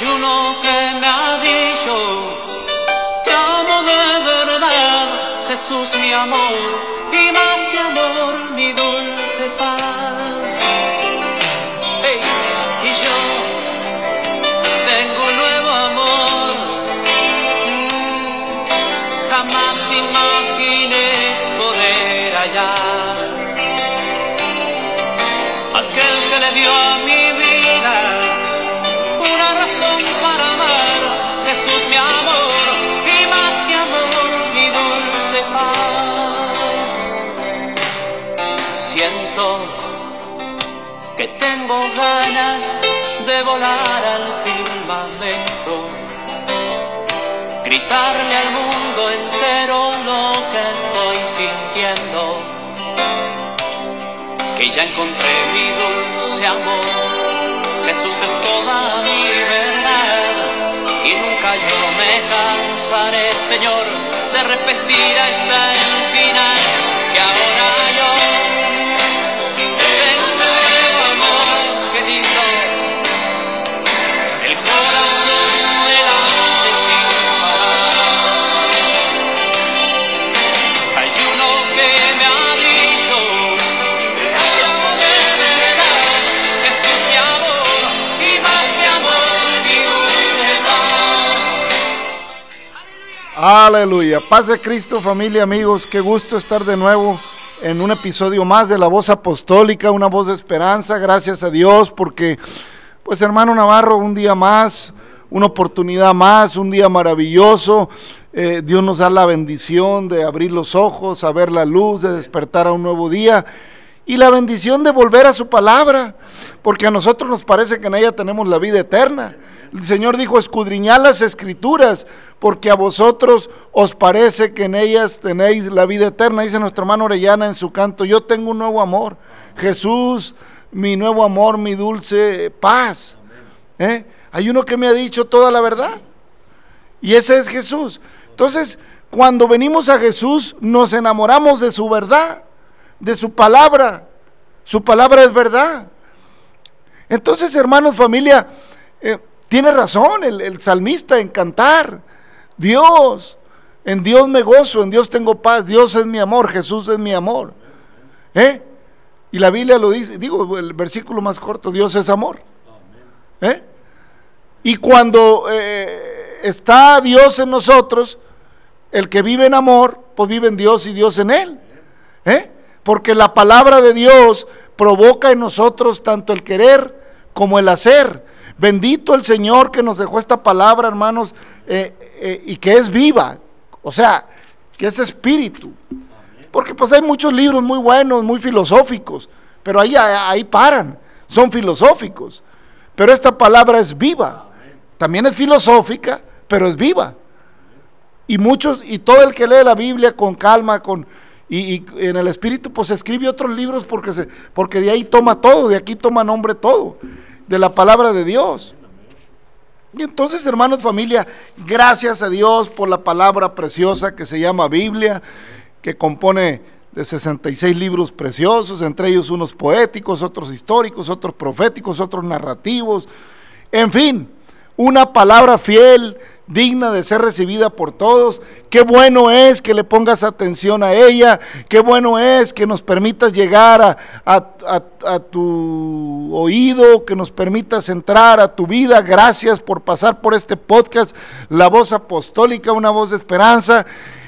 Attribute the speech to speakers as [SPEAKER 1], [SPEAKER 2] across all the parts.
[SPEAKER 1] Hay uno que me ha dicho, te amo de verdad, Jesús mi amor, tengo ganas de volar al firmamento, gritarle al mundo entero lo que estoy sintiendo, que ya encontré mi dulce amor. Jesús es toda mi verdad y nunca yo me cansaré, Señor, de repetir hasta el final que ahora yo
[SPEAKER 2] Aleluya. Paz de Cristo, familia, amigos. Qué gusto estar de nuevo en un episodio más de la voz apostólica, una voz de esperanza. Gracias a Dios porque, pues hermano Navarro, un día más, una oportunidad más, un día maravilloso. Eh, Dios nos da la bendición de abrir los ojos, a ver la luz, de despertar a un nuevo día. Y la bendición de volver a su palabra, porque a nosotros nos parece que en ella tenemos la vida eterna. El Señor dijo, escudriñad las escrituras, porque a vosotros os parece que en ellas tenéis la vida eterna. Dice nuestra hermano Orellana en su canto, yo tengo un nuevo amor. Jesús, mi nuevo amor, mi dulce paz. ¿Eh? Hay uno que me ha dicho toda la verdad. Y ese es Jesús. Entonces, cuando venimos a Jesús, nos enamoramos de su verdad, de su palabra. Su palabra es verdad. Entonces, hermanos, familia, eh, tiene razón el, salmista en cantar. Dios, en Dios me gozo, en Dios tengo paz, Dios es mi amor, Jesús es mi amor. ¿Eh? Y la Biblia lo dice, digo, el versículo más corto, Dios es amor. ¿Eh? Y cuando eh, está Dios en nosotros, el que vive en amor, pues vive en Dios y Dios en él. ¿Eh? Porque la palabra de Dios provoca en nosotros tanto el querer como el hacer. Bendito el Señor que nos dejó esta palabra, hermanos, eh, eh, y que es viva, o sea, que es espíritu. Porque pues hay muchos libros muy buenos, muy filosóficos, pero ahí, ahí paran, son filosóficos. Pero esta palabra es viva, también es filosófica, pero es viva. Y muchos, y todo el que lee la Biblia con calma, con, y, y en el espíritu, pues escribe otros libros porque, se, porque de ahí toma todo, de aquí toma nombre todo, de la palabra de Dios. Y entonces, hermanos, familia, gracias a Dios por la palabra preciosa que se llama Biblia, que compone de 66 libros preciosos, entre ellos unos poéticos, otros históricos, otros proféticos, otros narrativos, en fin, una palabra fiel, digna de ser recibida por todos. Qué bueno es que le pongas atención a ella, qué bueno es que nos permitas llegar a, a, a, tu oído, que nos permitas entrar a tu vida. Gracias por pasar por este podcast, La Voz Apostólica, una voz de esperanza.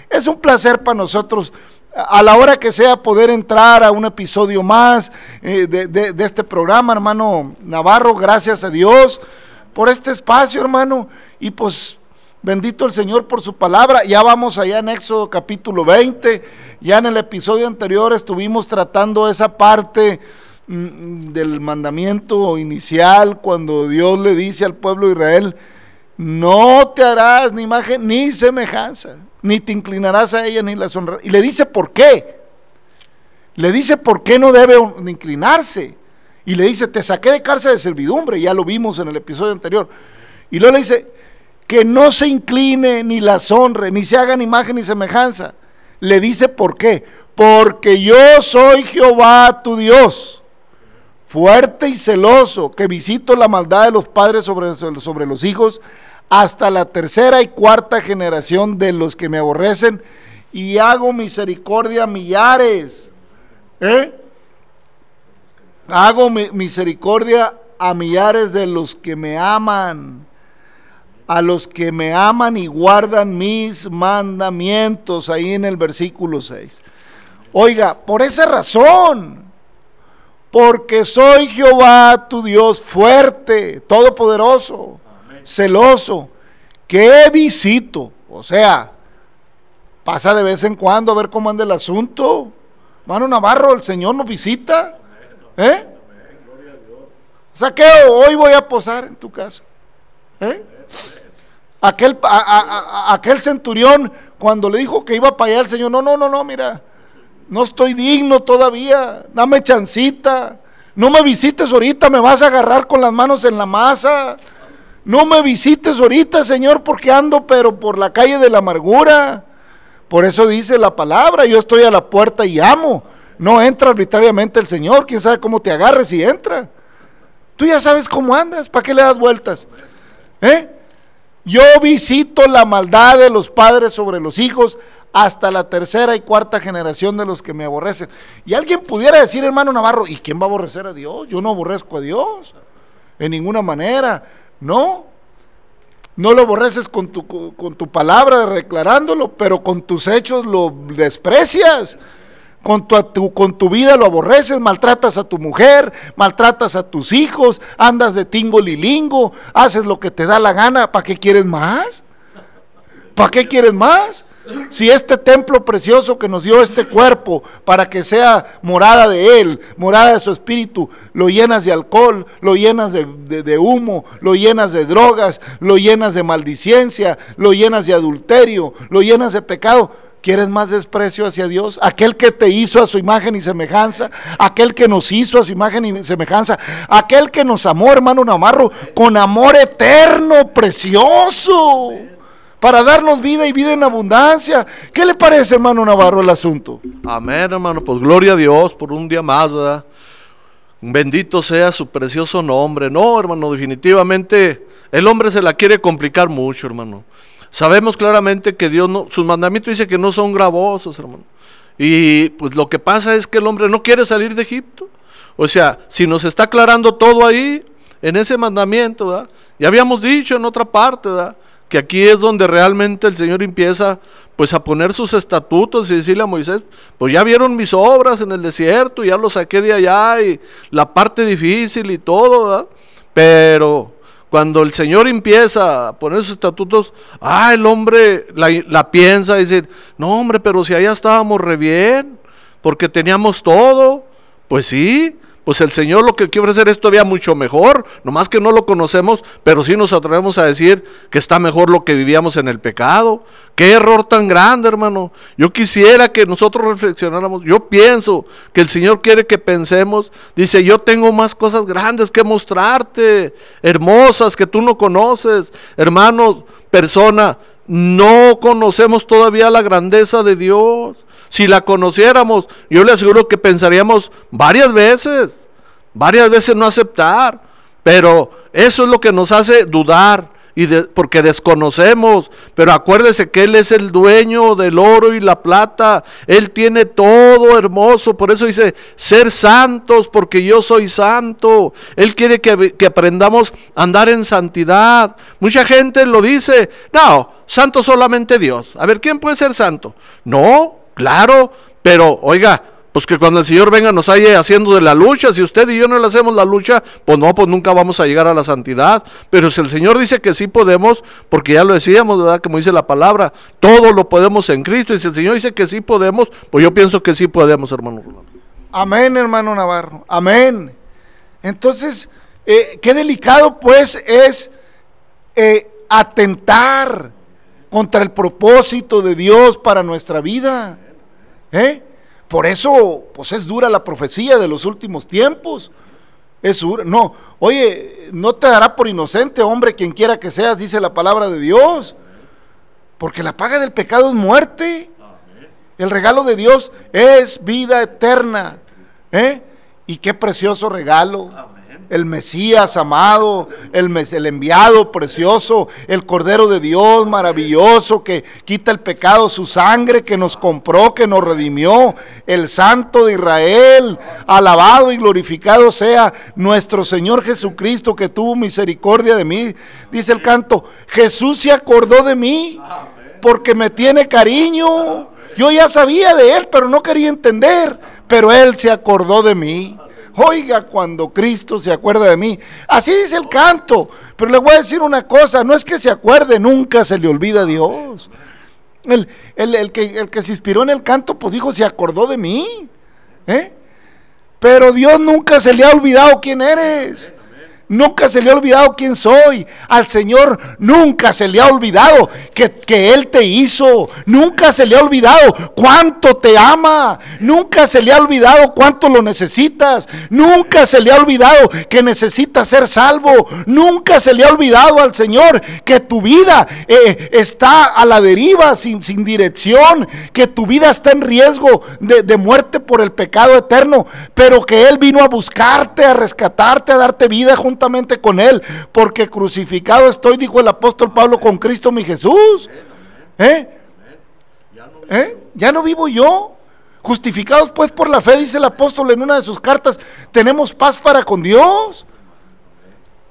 [SPEAKER 2] Es un placer para nosotros a la hora que sea poder entrar a un episodio más eh, de, de, de este programa, hermano Navarro. Gracias a Dios por este espacio, hermano. Y pues Bendito el Señor por su palabra. Ya vamos allá en Éxodo capítulo 20. Ya en el episodio anterior estuvimos tratando esa parte mm, del mandamiento inicial cuando Dios le dice al pueblo de Israel, no te harás ni imagen ni semejanza, ni te inclinarás a ella ni la honrarás. Y le dice por qué. Le dice por qué no debe inclinarse. Y le dice, te saqué de cárcel de servidumbre, ya lo vimos en el episodio anterior. Y luego le dice, que no se incline ni las honre, ni se hagan imagen ni semejanza. Le dice por qué. Porque yo soy Jehová tu Dios, fuerte y celoso, que visito la maldad de los padres sobre, sobre los hijos hasta la tercera y cuarta generación de los que me aborrecen y hago misericordia a millares. ¿Eh? Hago misericordia a millares de los que me aman a los que me aman y guardan mis mandamientos, ahí en el versículo 6. Oiga, por esa razón, porque soy Jehová tu Dios fuerte, todopoderoso, celoso, que visito, o sea, pasa de vez en cuando a ver cómo anda el asunto. Mano Navarro, el Señor nos visita. ¿Eh? Saqueo, hoy voy a posar en tu casa. ¿Eh? Aquel, centurión, cuando le dijo que iba para allá el Señor, no, no, no, no, mira, no estoy digno todavía, dame chancita, no me visites ahorita, me vas a agarrar con las manos en la masa. No me visites ahorita, Señor, porque ando pero por la calle de la amargura. Por eso dice la palabra, yo estoy a la puerta y amo. No entra arbitrariamente el Señor, quién sabe cómo te agarres y entra. Tú ya sabes cómo andas, ¿para qué le das vueltas? ¿Eh? Yo visito la maldad de los padres sobre los hijos hasta la tercera y cuarta generación de los que me aborrecen. Y alguien pudiera decir, hermano Navarro, ¿y quién va a aborrecer a Dios? Yo no aborrezco a Dios, en ninguna manera. No, no lo aborreces con tu, con tu palabra declarándolo, pero con tus hechos lo desprecias. Con tu, vida lo aborreces, maltratas a tu mujer, maltratas a tus hijos, andas de tingo lilingo, haces lo que te da la gana. ¿Para qué quieres más? ¿Para qué quieres más? Si este templo precioso que nos dio este cuerpo para que sea morada de Él, morada de su espíritu, lo llenas de alcohol, lo llenas de, de, humo, lo llenas de drogas, lo llenas de maldiciencia, lo llenas de adulterio, lo llenas de pecado, ¿Quieres más desprecio hacia Dios? Aquel que te hizo a su imagen y semejanza, aquel que nos hizo a su imagen y semejanza, aquel que nos amó, hermano Navarro, con amor eterno, precioso, para darnos vida y vida en abundancia. ¿Qué le parece, hermano Navarro, el asunto?
[SPEAKER 3] Amén, hermano, pues gloria a Dios por un día más, ¿verdad? Bendito sea su precioso nombre. No, hermano, definitivamente el hombre se la quiere complicar mucho, hermano. Sabemos claramente que Dios no, sus mandamientos dice que no son gravosos, hermano. Y pues lo que pasa es que el hombre no quiere salir de Egipto. O sea, si nos está aclarando todo ahí, en ese mandamiento, ¿verdad? Ya habíamos dicho en otra parte, ¿verdad? Que aquí es donde realmente el Señor empieza pues a poner sus estatutos y decirle a Moisés, pues ya vieron mis obras en el desierto, ya lo saqué de allá y la parte difícil y todo, ¿verdad? Pero cuando el Señor empieza a poner sus estatutos, ah, el hombre la, piensa y dice, no hombre, pero si allá estábamos re bien, porque teníamos todo. Pues sí, pues el Señor lo que quiere ofrecer es todavía mucho mejor, nomás que no lo conocemos, pero sí nos atrevemos a decir que está mejor lo que vivíamos en el pecado. Qué error tan grande, hermano. Yo quisiera que nosotros reflexionáramos. Yo pienso que el Señor quiere que pensemos. Dice, yo tengo más cosas grandes que mostrarte, hermosas que tú no conoces. Hermanos, persona, no conocemos todavía la grandeza de Dios. Si la conociéramos, yo le aseguro que pensaríamos varias veces, varias veces no aceptar, pero eso es lo que nos hace dudar. Y porque desconocemos, pero acuérdese que Él es el dueño del oro y la plata, Él tiene todo hermoso, por eso dice, ser santos porque yo soy santo, Él quiere que, que aprendamos a andar en santidad. Mucha gente lo dice, no, santo solamente Dios. A ver, ¿quién puede ser santo? No, Claro, pero oiga, pues que cuando el Señor venga nos haya haciendo de la lucha, si usted y yo no le hacemos la lucha, pues no, pues nunca vamos a llegar a la santidad. Pero si el Señor dice que sí podemos, porque ya lo decíamos, ¿verdad? Como dice la palabra, todo lo podemos en Cristo. Y si el Señor dice que sí podemos, pues yo pienso que sí podemos, hermano.
[SPEAKER 2] Amén, hermano Navarro. Amén. Entonces, eh, qué delicado pues es eh, atentar contra el propósito de Dios para nuestra vida. ¿Eh? Por eso, pues es dura la profecía de los últimos tiempos. Es no, oye, no te dará por inocente, hombre, quien quiera que seas, dice la palabra de Dios. Porque la paga del pecado es muerte. El regalo de Dios es vida eterna. ¿eh? Y qué precioso regalo el Mesías amado, el, el enviado precioso, el Cordero de Dios maravilloso que quita el pecado, su sangre que nos compró, que nos redimió, el Santo de Israel, alabado y glorificado sea nuestro Señor Jesucristo que tuvo misericordia de mí. Dice el canto, Jesús se acordó de mí porque me tiene cariño. Yo ya sabía de Él, pero no quería entender, pero Él se acordó de mí. Oiga, cuando Cristo se acuerda de mí. Así dice el canto. Pero le voy a decir una cosa, no es que se acuerde, nunca se le olvida a Dios. El, que, el que se inspiró en el canto, pues dijo, se acordó de mí. ¿eh? Pero Dios nunca se le ha olvidado quién eres. Nunca se le ha olvidado quién soy. Al Señor nunca se le ha olvidado que, Él te hizo. Nunca se le ha olvidado cuánto te ama. Nunca se le ha olvidado cuánto lo necesitas. Nunca se le ha olvidado que necesitas ser salvo. Nunca se le ha olvidado al Señor que tu vida eh, está a la deriva, sin, sin, dirección. Que tu vida está en riesgo de, de muerte por el pecado eterno. Pero que Él vino a buscarte, a rescatarte, a darte vida junto con Él, porque crucificado estoy, dijo el apóstol Pablo, con Cristo mi Jesús. ¿Eh? ¿Eh? Ya no vivo yo. Justificados pues por la fe, dice el apóstol en una de sus cartas, tenemos paz para con Dios.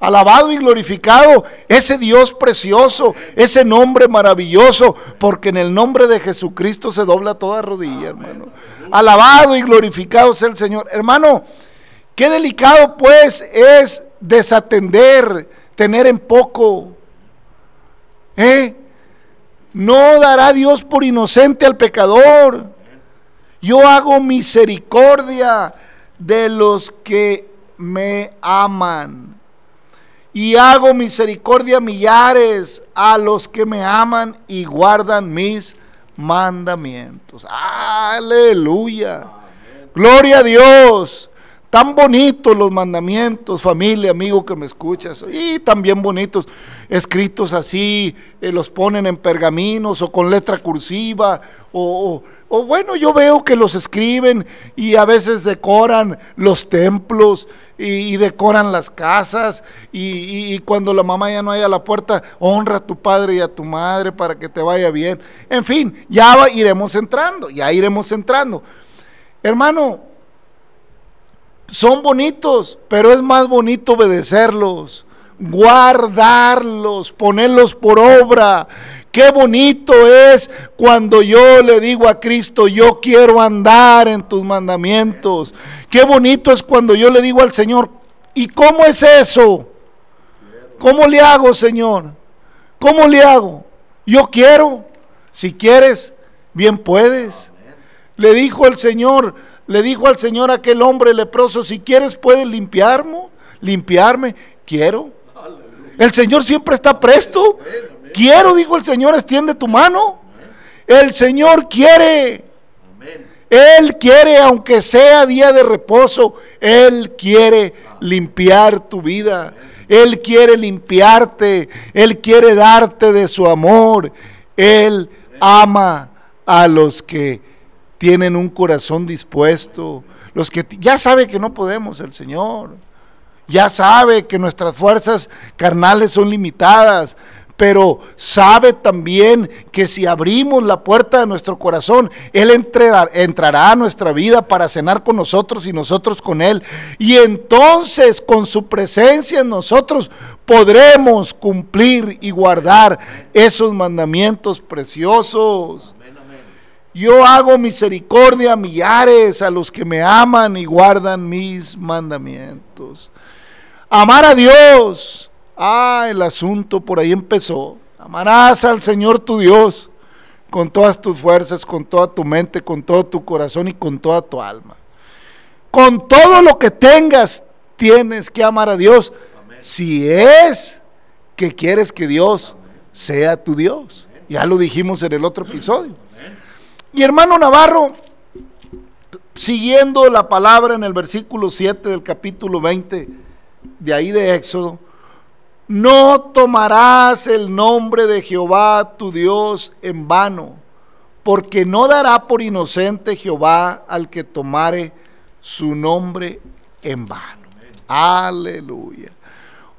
[SPEAKER 2] Alabado y glorificado ese Dios precioso, ese nombre maravilloso, porque en el nombre de Jesucristo se dobla toda rodilla, hermano. Alabado y glorificado sea el Señor. Hermano, qué delicado pues es desatender, tener en poco. ¿Eh? No dará Dios por inocente al pecador. Yo hago misericordia de los que me aman. Y hago misericordia millares a los que me aman y guardan mis mandamientos. Aleluya. Gloria a Dios. Tan bonitos los mandamientos, familia, amigo que me escuchas, y también bonitos, escritos así, eh, los ponen en pergaminos o con letra cursiva, o, bueno, yo veo que los escriben y a veces decoran los templos y, decoran las casas, y, y, cuando la mamá ya no haya la puerta, honra a tu padre y a tu madre para que te vaya bien. En fin, ya iremos entrando, ya iremos entrando. Hermano, son bonitos, pero es más bonito obedecerlos, guardarlos, ponerlos por obra. Qué bonito es cuando yo le digo a Cristo, yo quiero andar en tus mandamientos. Qué bonito es cuando yo le digo al Señor, ¿y cómo es eso? ¿Cómo le hago, Señor? ¿Cómo le hago? Yo quiero. Si quieres, bien puedes. Le dijo el Señor, le dijo al Señor aquel hombre leproso, si quieres puedes limpiarme, limpiarme, quiero. El Señor siempre está presto. Quiero, dijo el Señor, extiende tu mano. El Señor quiere. Él quiere, aunque sea día de reposo, Él quiere limpiar tu vida. Él quiere limpiarte. Él quiere darte de su amor. Él ama a los que tienen un corazón dispuesto, los que ya sabe que no podemos el Señor, ya sabe que nuestras fuerzas carnales son limitadas, pero sabe también que si abrimos la puerta de nuestro corazón, Él entrará, entrará, a nuestra vida para cenar con nosotros y nosotros con Él. Y entonces con su presencia en nosotros podremos cumplir y guardar esos mandamientos preciosos. Yo hago misericordia a millares a los que me aman y guardan mis mandamientos. Amar a Dios. Ah, el asunto por ahí empezó. Amarás al Señor tu Dios con todas tus fuerzas, con toda tu mente, con todo tu corazón y con toda tu alma. Con todo lo que tengas, tienes que amar a Dios. Si es que quieres que Dios sea tu Dios. Ya lo dijimos en el otro episodio. Y hermano Navarro, siguiendo la palabra en el versículo 7 del capítulo 20 de ahí de Éxodo, no tomarás el nombre de Jehová tu Dios en vano, porque no dará por inocente Jehová al que tomare su nombre en vano. Aleluya.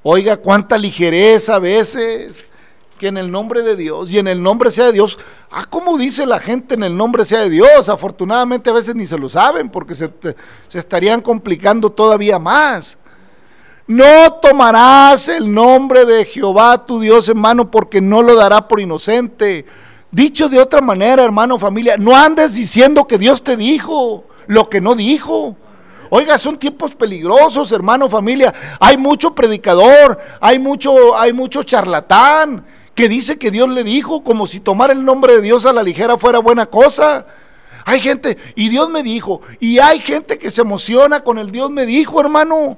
[SPEAKER 2] Oiga, cuánta ligereza a veces que en el nombre de Dios y en el nombre sea de Dios. Ah, como dice la gente en el nombre sea de Dios. Afortunadamente a veces ni se lo saben porque se, se estarían complicando todavía más. No tomarás el nombre de Jehová tu Dios en mano porque no lo dará por inocente. Dicho de otra manera, hermano, familia, no andes diciendo que Dios te dijo lo que no dijo. Oiga, son tiempos peligrosos, hermano, familia. Hay mucho predicador, hay mucho, hay mucho charlatán que dice que Dios le dijo, como si tomar el nombre de Dios a la ligera fuera buena cosa. Hay gente, y Dios me dijo, y hay gente que se emociona con el Dios me dijo, hermano.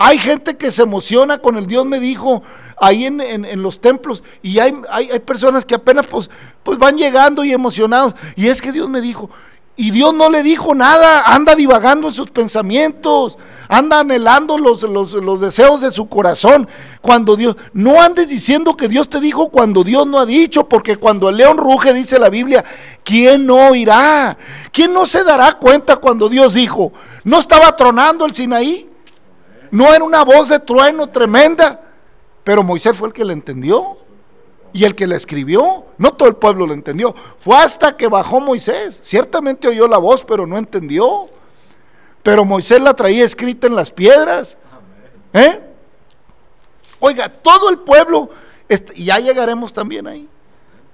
[SPEAKER 2] Hay gente que se emociona con el Dios me dijo ahí en, los templos y hay, hay, hay, personas que apenas pues, pues van llegando y emocionados. Y es que Dios me dijo, y Dios no le dijo nada, anda divagando en sus pensamientos, anda anhelando los, los, deseos de su corazón. Cuando Dios, no andes diciendo que Dios te dijo cuando Dios no ha dicho, porque cuando el león ruge, dice la Biblia, ¿quién no oirá? ¿Quién no se dará cuenta cuando Dios dijo? ¿No estaba tronando el Sinaí? ¿No era una voz de trueno tremenda? Pero Moisés fue el que le entendió. Y el que la escribió, no todo el pueblo lo entendió. Fue hasta que bajó Moisés. Ciertamente oyó la voz, pero no entendió. Pero Moisés la traía escrita en las piedras. ¿Eh? Oiga, todo el pueblo, y ya llegaremos también ahí.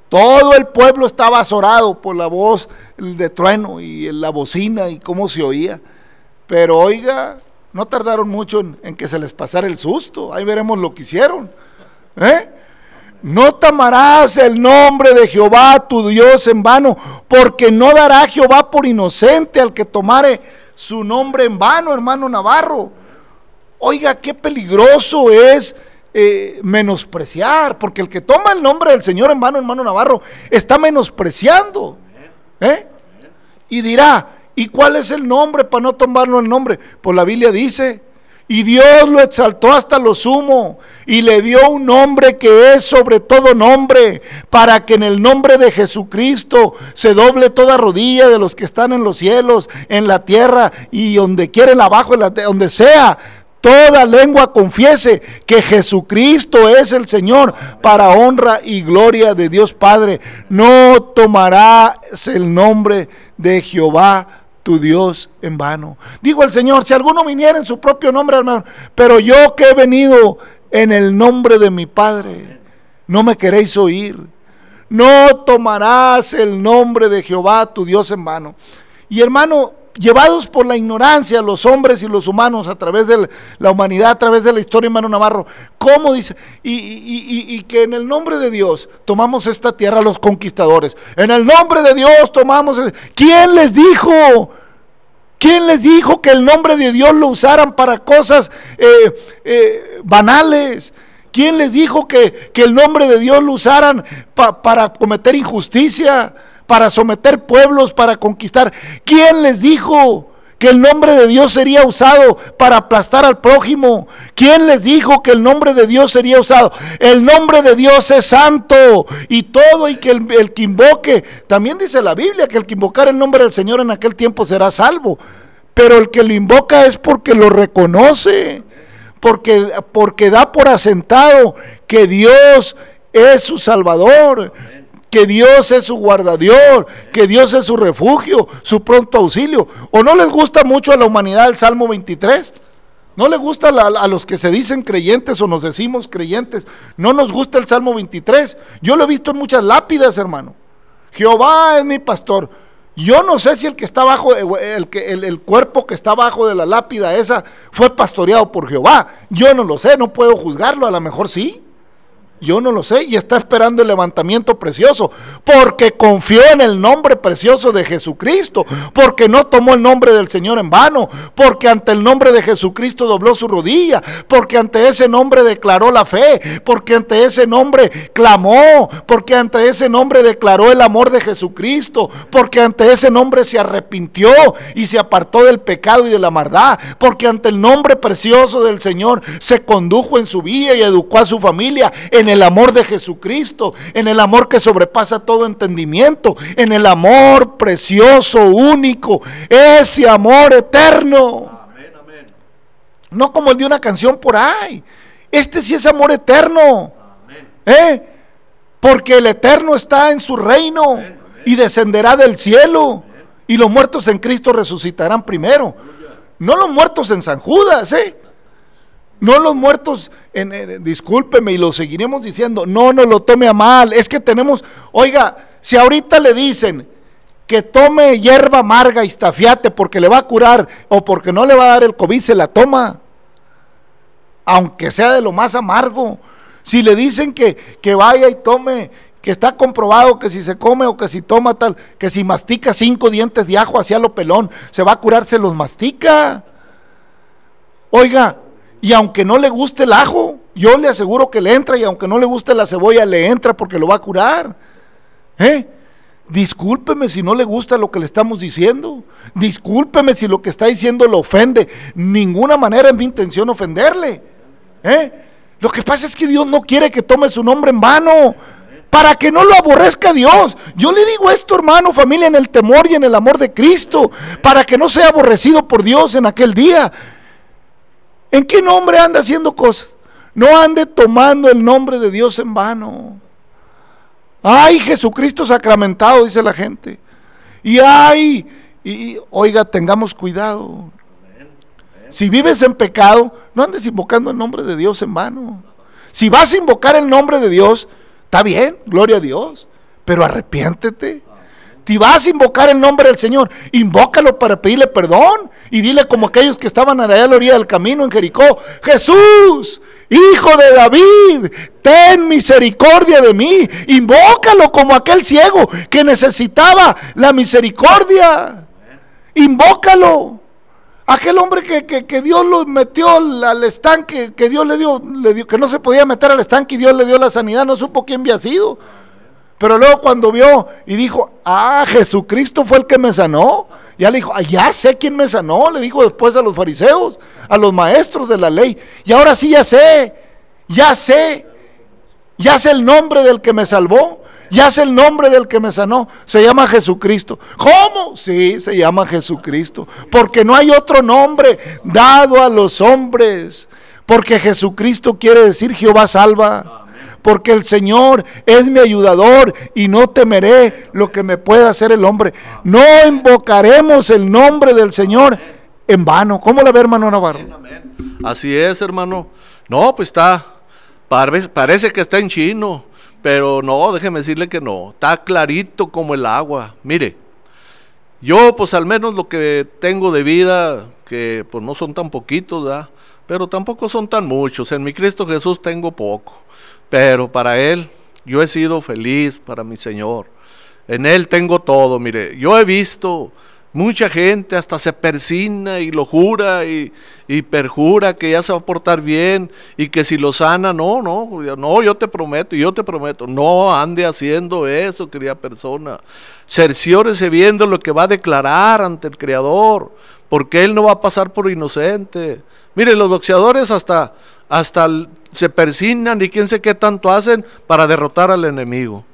[SPEAKER 2] Todo el pueblo estaba azorado por la voz de trueno y la bocina y cómo se oía. Pero oiga, no tardaron mucho en, en que se les pasara el susto. Ahí veremos lo que hicieron. ¿Eh? No tomarás el nombre de Jehová tu Dios en vano, porque no dará Jehová por inocente al que tomare su nombre en vano, hermano Navarro. Oiga, qué peligroso es eh, menospreciar, porque el que toma el nombre del Señor en vano, hermano Navarro, está menospreciando. ¿eh? Y dirá, ¿y cuál es el nombre para no tomarlo el nombre? Pues la Biblia dice, y Dios lo exaltó hasta lo sumo y le dio un nombre que es sobre todo nombre, para que en el nombre de Jesucristo se doble toda rodilla de los que están en los cielos, en la tierra y donde quieren abajo, donde sea. Toda lengua confiese que Jesucristo es el Señor para honra y gloria de Dios Padre. No tomarás el nombre de Jehová tu Dios en vano. Digo el Señor, si alguno viniera en su propio nombre, hermano, pero yo que he venido en el nombre de mi Padre, no me queréis oír. No tomarás el nombre de Jehová tu Dios en vano. Y hermano, llevados por la ignorancia, los hombres y los humanos, a través de la humanidad, a través de la historia, hermano Navarro, ¿cómo dice? Y, que en el nombre de Dios tomamos esta tierra los conquistadores. En el nombre de Dios tomamos... ¿Quién les dijo? ¿Quién les dijo que el nombre de Dios lo usaran para cosas eh, eh, banales? ¿Quién les dijo que, el nombre de Dios lo usaran para cometer injusticia? Para someter pueblos, para conquistar. ¿Quién les dijo que el nombre de Dios sería usado para aplastar al prójimo? ¿Quién les dijo que el nombre de Dios sería usado? El nombre de Dios es santo y todo y que el, que invoque, también dice la Biblia que el que invocar el nombre del Señor en aquel tiempo será salvo. Pero el que lo invoca es porque lo reconoce, porque, porque da por asentado que Dios es su Salvador que Dios es su guardadior, que Dios es su refugio, su pronto auxilio. ¿O no les gusta mucho a la humanidad el Salmo 23? ¿No le gusta a, los que se dicen creyentes o nos decimos creyentes? ¿No nos gusta el Salmo 23? Yo lo he visto en muchas lápidas, hermano. Jehová es mi pastor. Yo no sé si el que está abajo, el, el, el, cuerpo que está abajo de la lápida esa fue pastoreado por Jehová. Yo no lo sé, no puedo juzgarlo, a lo mejor sí. Yo no lo sé y está esperando el levantamiento precioso porque confió en el nombre precioso de Jesucristo, porque no tomó el nombre del Señor en vano, porque ante el nombre de Jesucristo dobló su rodilla, porque ante ese nombre declaró la fe, porque ante ese nombre clamó, porque ante ese nombre declaró el amor de Jesucristo, porque ante ese nombre se arrepintió y se apartó del pecado y de la maldad, porque ante el nombre precioso del Señor se condujo en su vida y educó a su familia el amor de Jesucristo, en el amor que sobrepasa todo entendimiento, en el amor precioso, único, ese amor eterno. No como el de una canción por ahí. Este sí es amor eterno. ¿Eh? Porque el eterno está en su reino y descenderá del cielo. Y los muertos en Cristo resucitarán primero. No los muertos en San Judas, ¿eh? No los muertos, en, discúlpeme y lo seguiremos diciendo, no nos lo tome a mal. Es que tenemos, oiga, si ahorita le dicen que tome hierba amarga y estafiate porque le va a curar o porque no le va a dar el COVID, se la toma. Aunque sea de lo más amargo. Si le dicen que, que vaya y tome, que está comprobado que si se come o que si toma tal, que si mastica cinco dientes de ajo hacia lo pelón, se va a curar, se los mastica. Oiga, y aunque no le guste el ajo, yo le aseguro que le entra y aunque no le guste la cebolla, le entra porque lo va a curar. ¿Eh? Discúlpeme si no le gusta lo que le estamos diciendo. Discúlpeme si lo que está diciendo lo ofende. Ninguna manera es mi intención ofenderle. ¿Eh? Lo que pasa es que Dios no quiere que tome su nombre en vano. Para que no lo aborrezca Dios. Yo le digo esto, hermano, familia, en el temor y en el amor de Cristo. Para que no sea aborrecido por Dios en aquel día. ¿En qué nombre anda haciendo cosas? No ande tomando el nombre de Dios en vano. Ay, Jesucristo sacramentado, dice la gente. Y ay, y oiga, tengamos cuidado. Si vives en pecado, no andes invocando el nombre de Dios en vano. Si vas a invocar el nombre de Dios, está bien, gloria a Dios, pero arrepiéntete. Si vas a invocar el nombre del Señor, invócalo para pedirle perdón y dile como aquellos que estaban allá a la orilla del camino en Jericó, Jesús, hijo de David, ten misericordia de mí. Invócalo como aquel ciego que necesitaba la misericordia. Invócalo. Aquel hombre que, Dios lo metió al estanque, que Dios le dio, le dio, que no se podía meter al estanque y Dios le dio la sanidad, no supo quién había sido. Pero luego cuando vio y dijo, ah, Jesucristo fue el que me sanó, ya le dijo, ah, ya sé quién me sanó, le dijo después a los fariseos, a los maestros de la ley. Y ahora sí ya sé, ya sé, ya sé el nombre del que me salvó, ya sé el nombre del que me sanó, se llama Jesucristo. ¿Cómo? Sí, se llama Jesucristo, porque no hay otro nombre dado a los hombres, porque Jesucristo quiere decir Jehová salva porque el Señor es mi ayudador y no temeré lo que me pueda hacer el hombre. No invocaremos el nombre del Señor en vano. ¿Cómo la ve, hermano Navarro?
[SPEAKER 3] Así es, hermano. No, pues está, parece que está en chino, pero no, déjeme decirle que no, está clarito como el agua. Mire, yo pues al menos lo que tengo de vida, que pues no son tan poquitos, ¿verdad? pero tampoco son tan muchos. En mi Cristo Jesús tengo poco. Pero para Él yo he sido feliz, para mi Señor. En Él tengo todo. Mire, yo he visto mucha gente hasta se persina y lo jura y, perjura que ya se va a portar bien y que si lo sana, no, no, no, yo te prometo, yo te prometo, no ande haciendo eso, querida persona. Cerciórese viendo lo que va a declarar ante el Creador, porque Él no va a pasar por inocente. Mire, los boxeadores hasta hasta se persignan y quién sé qué tanto hacen para derrotar al enemigo,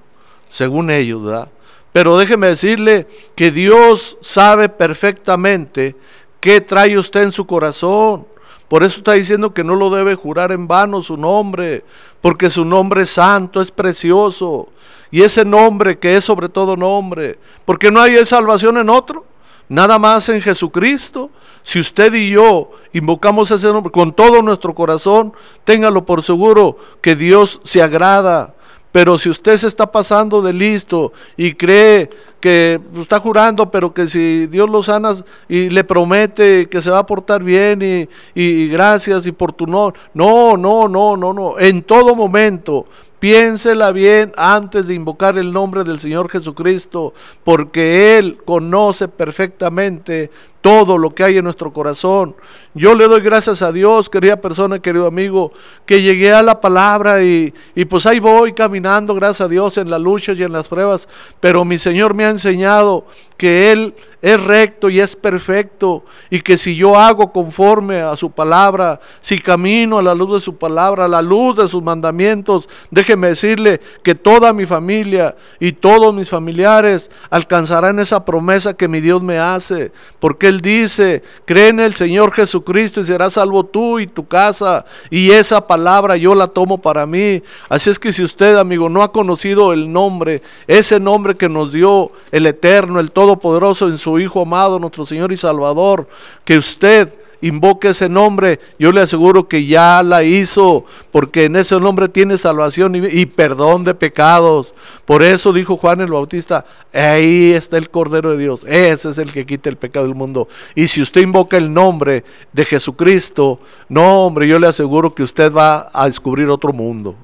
[SPEAKER 3] según ellos, ¿verdad? Pero déjeme decirle que Dios sabe perfectamente qué trae usted en su corazón. Por eso está diciendo que no lo debe jurar en vano su nombre, porque su nombre es santo, es precioso. Y ese nombre que es sobre todo nombre, porque no hay salvación en otro, nada más en Jesucristo. Si usted y yo invocamos ese nombre con todo nuestro corazón, téngalo por seguro que Dios se agrada. Pero si usted se está pasando de listo y cree que está jurando, pero que si Dios lo sana y le promete que se va a portar bien y, gracias y por tu no, no, no, no, no, no. En todo momento Piénsela bien antes de invocar el nombre del Señor Jesucristo, porque Él conoce perfectamente todo lo que hay en nuestro corazón. Yo le doy gracias a Dios, querida persona, querido amigo, que llegué a la palabra y, y, pues ahí voy caminando, gracias a Dios, en las luchas y en las pruebas. Pero mi Señor me ha enseñado que Él es recto y es perfecto y que si yo hago conforme a su palabra, si camino a la luz de su palabra, a la luz de sus mandamientos, déjeme decirle que toda mi familia y todos mis familiares alcanzarán esa promesa que mi Dios me hace, porque Él dice, cree en el Señor Jesucristo y serás salvo tú y tu casa, y esa palabra yo la tomo para mí. Así es que si usted, amigo, no ha conocido el nombre, ese nombre que nos dio el Eterno, el Todopoderoso en su Hijo amado, nuestro Señor y Salvador, que usted invoque ese nombre, yo le aseguro que ya la hizo, porque en ese nombre tiene salvación y, y, perdón de pecados. Por eso dijo Juan el Bautista, ahí está el Cordero de Dios, ese es el que quita el pecado del mundo. Y si usted invoca el nombre de Jesucristo, no hombre, yo le aseguro que usted va a descubrir otro mundo.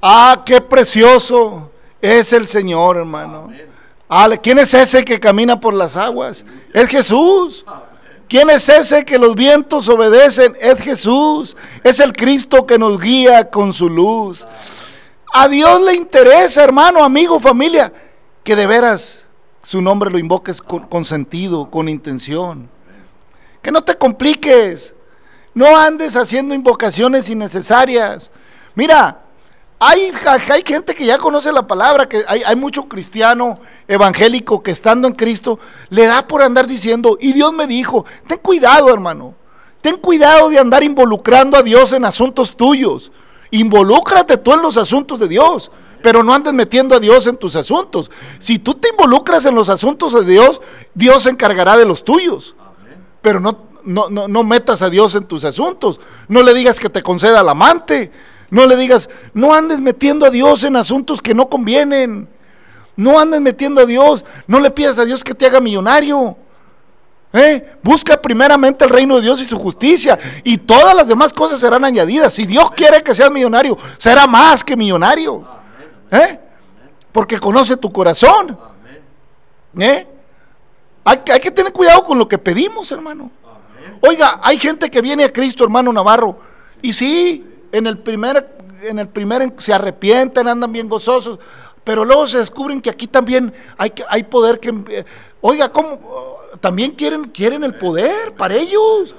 [SPEAKER 2] Ah, qué precioso es el Señor, hermano. Amén. ¿Quién es ese que camina por las aguas? Es Jesús. ¿Quién es ese que los vientos obedecen? Es Jesús. Es el Cristo que nos guía con su luz. A Dios le interesa, hermano, amigo, familia, que de veras su nombre lo invoques con, sentido, con intención. Que no te compliques. No andes haciendo invocaciones innecesarias. Mira, hay, hay, gente que ya conoce la palabra, que hay, hay, mucho cristiano evangélico que estando en Cristo le da por andar diciendo, y Dios me dijo, ten cuidado hermano, ten cuidado de andar involucrando a Dios en asuntos tuyos. Involúcrate tú en los asuntos de Dios, pero no andes metiendo a Dios en tus asuntos. Si tú te involucras en los asuntos de Dios, Dios se encargará de los tuyos. Pero no, no, no, no metas a Dios en tus asuntos. No le digas que te conceda al amante no le digas, no andes metiendo a Dios en asuntos que no convienen. No andes metiendo a Dios. No le pidas a Dios que te haga millonario. ¿Eh? Busca primeramente el reino de Dios y su justicia. Y todas las demás cosas serán añadidas. Si Dios quiere que seas millonario, será más que millonario. ¿Eh? Porque conoce tu corazón. ¿Eh? Hay, hay, que tener cuidado con lo que pedimos, hermano. Oiga, hay gente que viene a Cristo, hermano Navarro. Y sí, en el primer, en el primer se arrepienten, andan bien gozosos, pero luego se descubren que aquí también hay, hay poder que... Oiga, ¿cómo? También quieren, quieren el poder para ellos.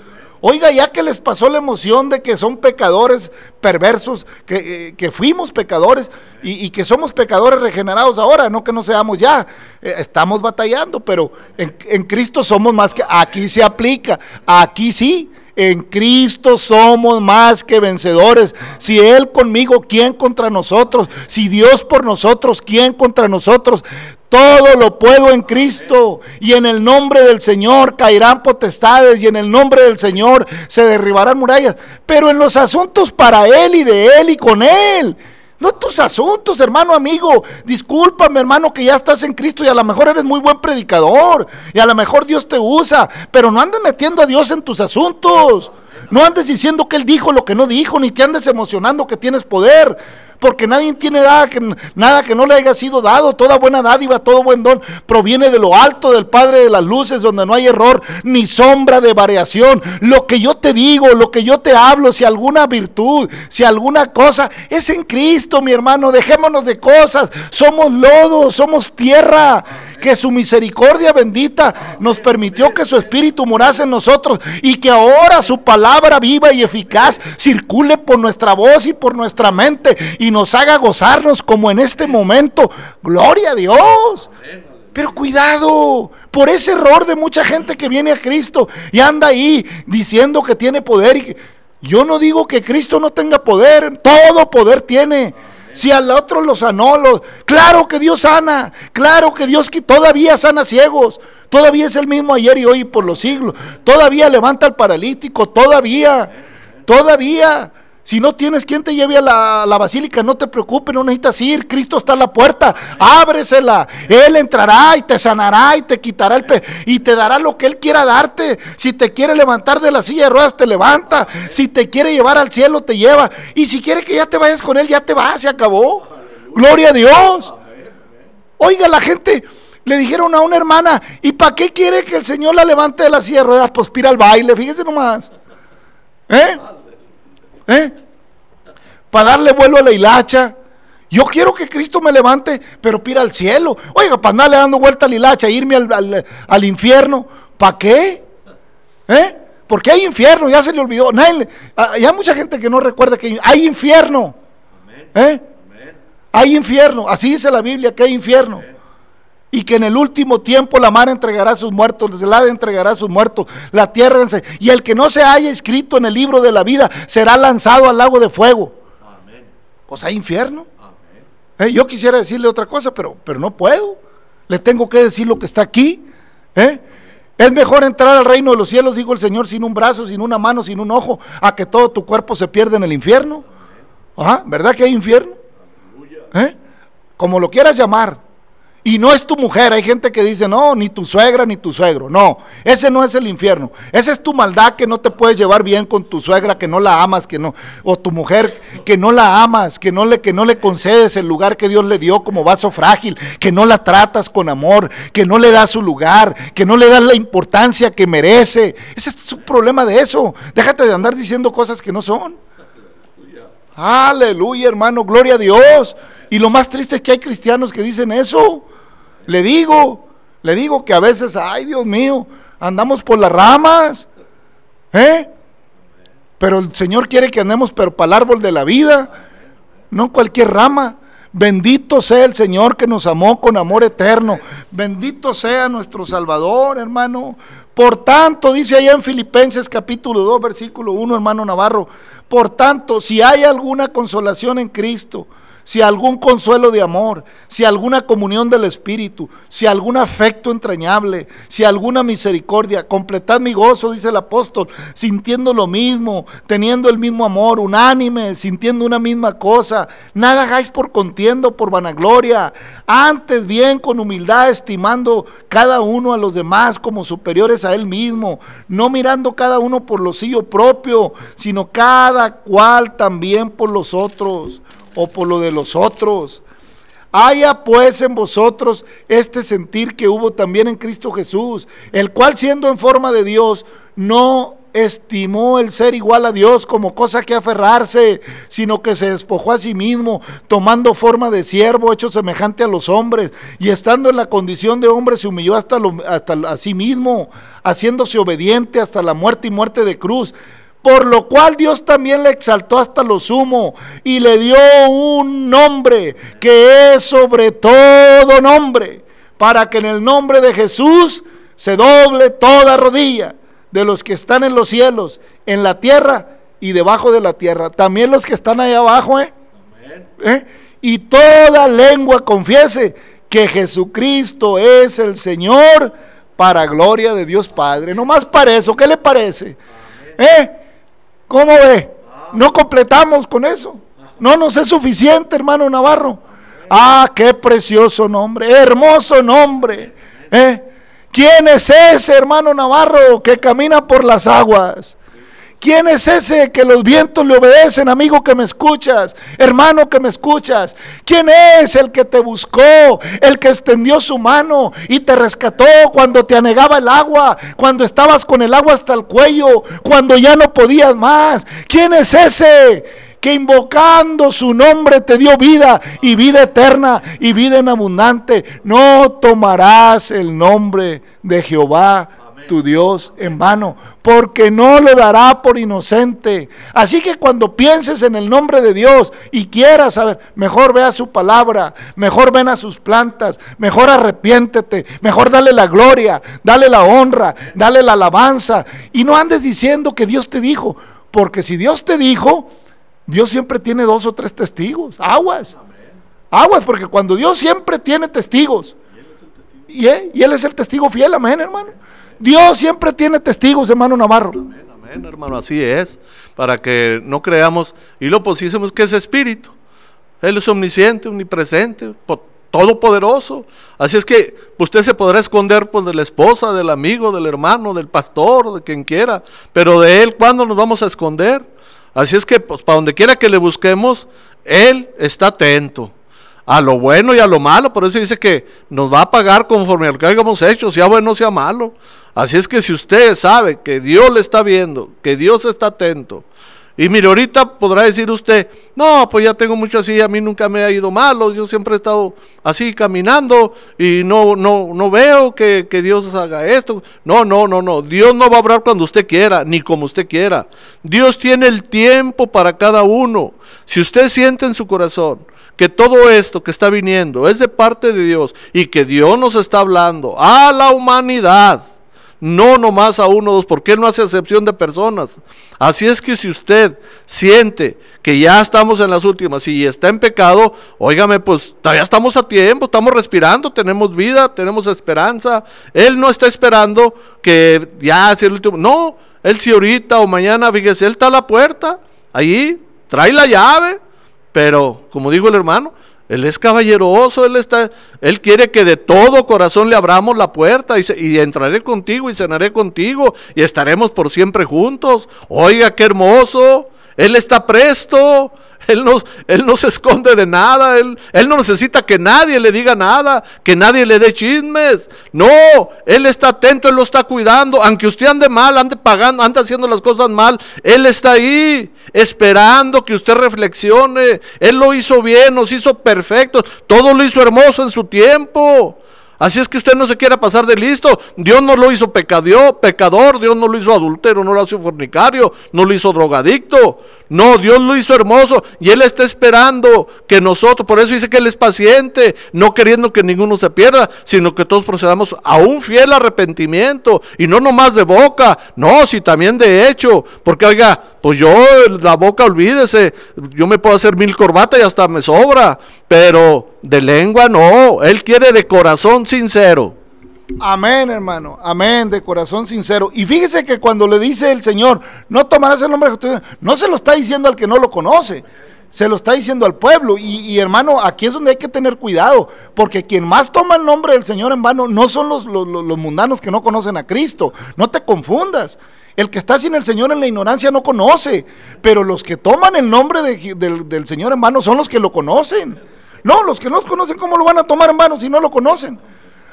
[SPEAKER 2] Oiga, ya que les pasó la emoción de que son pecadores perversos, que, eh, que fuimos pecadores y, y, que somos pecadores regenerados ahora, no que no seamos ya, eh, estamos batallando, pero en, en Cristo somos más que, aquí se aplica, aquí sí, en Cristo somos más que vencedores. Si Él conmigo, ¿quién contra nosotros? Si Dios por nosotros, ¿quién contra nosotros? Todo lo puedo en Cristo. Y en el nombre del Señor caerán potestades. Y en el nombre del Señor se derribarán murallas. Pero en los asuntos para Él y de Él y con Él. No tus asuntos, hermano amigo. Discúlpame, hermano, que ya estás en Cristo y a lo mejor eres muy buen predicador. Y a lo mejor Dios te usa. Pero no andes metiendo a Dios en tus asuntos. No andes diciendo que Él dijo lo que no dijo, ni te andes emocionando que tienes poder porque nadie tiene nada que, nada que no le haya sido dado. Toda buena dádiva, todo buen don proviene de lo alto del Padre de las luces, donde no hay error ni sombra de variación. Lo que yo te digo, lo que yo te hablo, si alguna virtud, si alguna cosa, es en Cristo, mi hermano. Dejémonos de cosas. Somos lodo, somos tierra que su misericordia bendita nos permitió que su espíritu morase en nosotros y que ahora su palabra viva y eficaz circule por nuestra voz y por nuestra mente y nos haga gozarnos como en este momento. Gloria a Dios. Pero cuidado, por ese error de mucha gente que viene a Cristo y anda ahí diciendo que tiene poder. Yo no digo que Cristo no tenga poder, todo poder tiene. Si al otro lo sanó, claro que Dios sana, claro que Dios que todavía sana ciegos, todavía es el mismo ayer y hoy por los siglos, todavía levanta al paralítico, todavía, todavía. Si no tienes quien te lleve a la, la, basílica, no te preocupes, no necesitas ir. Cristo está a la puerta, ábresela. Él entrará y te sanará y te quitará el pe y te dará lo que Él quiera darte. Si te quiere levantar de la silla de ruedas, te levanta. Si te quiere llevar al cielo, te lleva. Y si quiere que ya te vayas con Él, ya te vas, se acabó. Gloria a Dios. Oiga, la gente le dijeron a una hermana, ¿y para qué quiere que el Señor la levante de la silla de ruedas? Pues pira al baile, fíjese nomás. ¿Eh? ¿Eh? Para darle vuelo a la hilacha. Yo quiero que Cristo me levante, pero pira al cielo. Oiga, para andarle dando vuelta a la hilacha, irme al, al, infierno. ¿Para qué? ¿Eh? Porque hay infierno, ya se le olvidó. Nadie, hay mucha gente que no recuerda que hay infierno. ¿Eh? Hay infierno, así dice la Biblia que hay infierno. Y que en el último tiempo la mar entregará a sus muertos, el helada entregará a sus muertos, la tierra, y el que no se haya escrito en el libro de la vida será lanzado al lago de fuego. Amén. Pues hay infierno. Eh, yo quisiera decirle otra cosa, pero, pero no puedo. Le tengo que decir lo que está aquí. ¿eh? Es mejor entrar al reino de los cielos, dijo el Señor, sin un brazo, sin una mano, sin un ojo, a que todo tu cuerpo se pierda en el infierno. Ajá, ¿Verdad que hay infierno? ¿Eh? Como lo quieras llamar. Y no es tu mujer. Hay gente que dice, no, ni tu suegra ni tu suegro. No, ese no es el infierno. Esa es tu maldad que no te puedes llevar bien con tu suegra, que no la amas, que no, o tu mujer que no la amas, que no le, que no le concedes el lugar que Dios le dio como vaso frágil, que no la tratas con amor, que no le das su lugar, que no le das la importancia que merece. Ese es un problema de eso. Déjate de andar diciendo cosas que no son. Aleluya, hermano, gloria a Dios. Y lo más triste es que hay cristianos que dicen eso. Le digo, le digo que a veces, ay Dios mío, andamos por las ramas. ¿Eh? Pero el Señor quiere que andemos pero para el árbol de la vida, no cualquier rama. Bendito sea el Señor que nos amó con amor eterno. Bendito sea nuestro Salvador, hermano. Por tanto, dice allá en Filipenses capítulo 2, versículo 1, hermano Navarro, por tanto, si hay alguna consolación en Cristo, si algún consuelo de amor, si alguna comunión del Espíritu, si algún afecto entrañable, si alguna misericordia, completad mi gozo, dice el apóstol, sintiendo lo mismo, teniendo el mismo amor, unánime, sintiendo una misma cosa. Nada hagáis por contiendo, por vanagloria, antes bien con humildad, estimando cada uno a los demás como superiores a él mismo, no mirando cada uno por lo suyo propio, sino cada cual también por los otros o por lo de los otros. Haya pues en vosotros este sentir que hubo también en Cristo Jesús, el cual siendo en forma de Dios, no estimó el ser igual a Dios como cosa que aferrarse, sino que se despojó a sí mismo, tomando forma de siervo, hecho semejante a los hombres, y estando en la condición de hombre se humilló hasta, lo, hasta a sí mismo, haciéndose obediente hasta la muerte y muerte de cruz por lo cual Dios también le exaltó hasta lo sumo y le dio un nombre que es sobre todo nombre, para que en el nombre de Jesús se doble toda rodilla de los que están en los cielos, en la tierra y debajo de la tierra. También los que están ahí abajo, ¿eh? ¿Eh? Y toda lengua confiese que Jesucristo es el Señor para gloria de Dios Padre. No más para eso, ¿qué le parece? ¿Eh? ¿Cómo ve? No completamos con eso. No nos es suficiente, hermano Navarro. Ah, qué precioso nombre, hermoso nombre. ¿eh? ¿Quién es ese hermano Navarro que camina por las aguas? ¿Quién es ese que los vientos le obedecen, amigo que me escuchas, hermano que me escuchas? ¿Quién es el que te buscó, el que extendió su mano y te rescató cuando te anegaba el agua, cuando estabas con el agua hasta el cuello, cuando ya no podías más? ¿Quién es ese? que invocando su nombre te dio vida y vida eterna y vida en abundante. No tomarás el nombre de Jehová tu Dios en vano, porque no lo dará por inocente. Así que cuando pienses en el nombre de Dios y quieras saber, mejor vea su palabra, mejor ven a sus plantas, mejor arrepiéntete, mejor dale la gloria, dale la honra, dale la alabanza y no andes diciendo que Dios te dijo, porque si Dios te dijo, Dios siempre tiene dos o tres testigos, aguas. Aguas, porque cuando Dios siempre tiene testigos, y, Él es el testigo fiel, amén, hermano. Dios siempre tiene testigos, hermano Navarro.
[SPEAKER 3] Amén, hermano, así es. Para que no creamos y lo pusiésemos que es espíritu. Él es omnisciente, omnipresente, todopoderoso. Así es que usted se podrá esconder pues, de la esposa, del amigo, del hermano, del pastor, de quien quiera. Pero de él, ¿cuándo nos vamos a esconder? Así es que, pues, para donde quiera que le busquemos, él está atento a lo bueno y a lo malo. Por eso dice que nos va a pagar conforme a lo que hayamos hecho, sea bueno, sea malo. Así es que si usted sabe que Dios le está viendo, que Dios está atento, y mire, ahorita podrá decir usted, no, pues ya tengo mucho así, a mí nunca me ha ido malo, yo siempre he estado así caminando y no, no, no veo que, que Dios haga esto. No, no, no, no, Dios no va a obrar cuando usted quiera, ni como usted quiera. Dios tiene el tiempo para cada uno. Si usted siente en su corazón que todo esto que está viniendo es de parte de Dios y que Dios nos está hablando a la humanidad, no nomás a uno o dos, porque Él no hace excepción de personas. Así es que si usted siente que ya estamos en las últimas y está en pecado, óigame, pues todavía estamos a tiempo, estamos respirando, tenemos vida, tenemos esperanza. Él no está esperando que ya sea el último. No, Él si ahorita o mañana, fíjese, Él está a la puerta, ahí, trae la llave, pero como dijo el hermano, él es caballeroso, Él está, Él quiere que de todo corazón le abramos la puerta y, y, entraré contigo y cenaré contigo y estaremos por siempre juntos. Oiga, qué hermoso. Él está presto. Él no, él no se esconde de nada, él, él no necesita que nadie le diga nada, que nadie le dé chismes. No, Él está atento, Él lo está cuidando. Aunque usted ande mal, ande pagando, ande haciendo las cosas mal, Él está ahí esperando que usted reflexione. Él lo hizo bien, nos hizo perfectos, todo lo hizo hermoso en su tiempo. Así es que usted no se quiera pasar de listo. Dios no lo hizo pecador, pecador, Dios no lo hizo adultero, no lo hizo fornicario, no lo hizo drogadicto. No, Dios lo hizo hermoso y Él está esperando que nosotros, por eso dice que Él es paciente, no queriendo que ninguno se pierda, sino que todos procedamos a un fiel arrepentimiento y no nomás de boca, no, si también de hecho, porque oiga, pues yo la boca olvídese, yo me puedo hacer mil corbatas y hasta me sobra, pero de lengua no, Él quiere de corazón sincero.
[SPEAKER 2] Amén, hermano. Amén, de corazón sincero. Y fíjese que cuando le dice el Señor, no tomarás el nombre de Jesús, no se lo está diciendo al que no lo conoce, se lo está diciendo al pueblo. Y, hermano, aquí es donde hay que tener cuidado, porque quien más toma el nombre del Señor en vano no son los, los, mundanos que no conocen a Cristo. No te confundas. El que está sin el Señor en la ignorancia no conoce, pero los que toman el nombre del, Señor en vano son los que lo conocen. No, los que no conocen, ¿cómo lo van a tomar en vano si no lo conocen?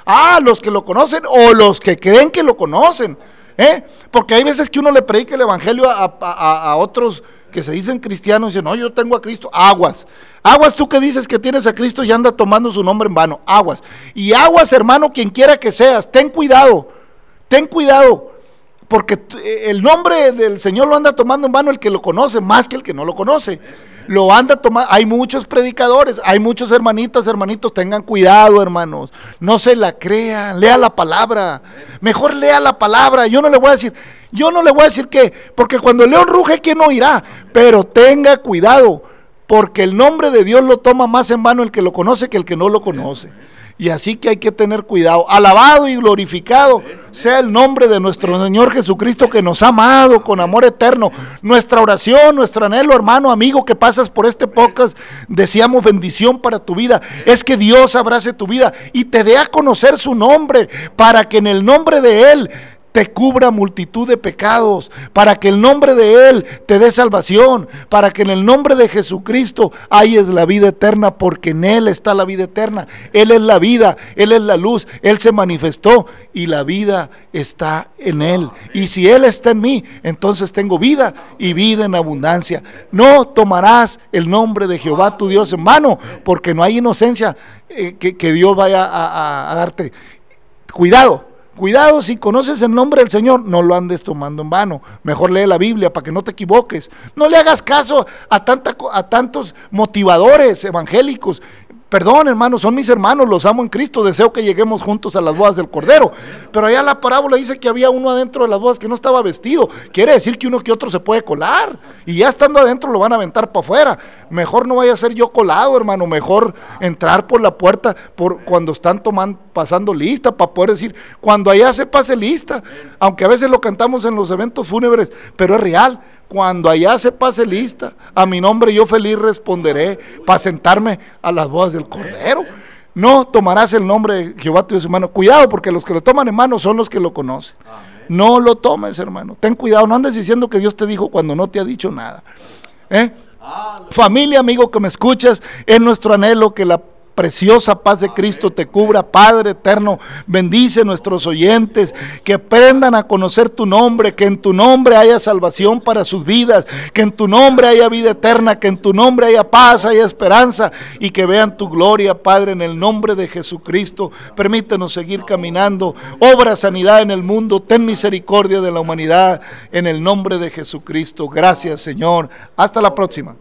[SPEAKER 2] Ah, los que lo conocen o los que creen que lo conocen. ¿eh? Porque hay veces que uno le predica el evangelio a, otros que se dicen cristianos y dicen, no, yo tengo a Cristo. Aguas. Aguas tú que dices que tienes a Cristo y anda tomando su nombre en vano. Aguas. Y aguas, hermano, quien quiera que seas, ten cuidado. Ten cuidado. Porque el nombre del Señor lo anda tomando en vano el que lo conoce, más que el que no lo conoce lo anda tomando. Hay muchos predicadores, hay muchos hermanitas, hermanitos, tengan cuidado, hermanos. No se la crean, lea la palabra. Mejor lea la palabra. Yo no le voy a decir, yo no le voy a decir que, porque cuando el león ruge, ¿quién oirá? Pero tenga cuidado, porque el nombre de Dios lo toma más en vano el que lo conoce que el que no lo conoce. Y así que hay que tener cuidado. Alabado y glorificado sea el nombre de nuestro Señor Jesucristo que nos ha amado con amor eterno. Nuestra oración, nuestro anhelo, hermano, amigo que pasas por este podcast, deseamos bendición para tu vida. Es que Dios abrace tu vida y te dé a conocer su nombre para que en el nombre de Él te cubra multitud de pecados, para que el nombre de Él te dé salvación, para que en el nombre de Jesucristo hayes la vida eterna, porque en Él está la vida eterna. Él es la vida, Él es la luz, Él se manifestó y la vida está en Él. Y si Él está en mí, entonces tengo vida y vida en abundancia. No tomarás el nombre de Jehová tu Dios en mano, porque no hay inocencia eh, que, Dios vaya a darte. Cuidado Cuidado, si conoces el nombre del Señor, no lo andes tomando en vano. Mejor lee la Biblia para que no te equivoques. No le hagas caso a, a tantos motivadores evangélicos. Perdón, hermano, son mis hermanos, los amo en Cristo, deseo que lleguemos juntos a las bodas del Cordero. Pero allá la parábola dice que había uno adentro de las bodas que no estaba vestido. Quiere decir que uno que otro se puede colar. Y ya estando adentro lo van a aventar para afuera. Mejor no vaya a ser yo colado, hermano. Mejor entrar por la puerta por cuando están tomando, pasando lista, para poder decir, cuando allá se pase lista. Aunque a veces lo cantamos en los eventos fúnebres, pero es real cuando allá se pase lista, a mi nombre yo feliz responderé para sentarme a las bodas del Cordero. No tomarás el nombre de Jehová tu Dios, hermano. Cuidado, porque los que lo toman en mano son los que lo conocen. No lo tomes, hermano. Ten cuidado, no andes diciendo que Dios te dijo cuando no te ha dicho nada. ¿Eh? Familia, amigo que me escuchas, es nuestro anhelo que la preciosa paz de Cristo te cubra, Padre eterno. Bendice nuestros oyentes, que aprendan a conocer tu nombre, que en tu nombre haya salvación para sus vidas, que en tu nombre haya vida eterna, que en tu nombre haya paz, haya esperanza y que vean tu gloria, Padre, en el nombre de Jesucristo. Permítenos seguir caminando. Obra sanidad en el mundo, ten misericordia de la humanidad en el nombre de Jesucristo. Gracias, Señor. Hasta la próxima.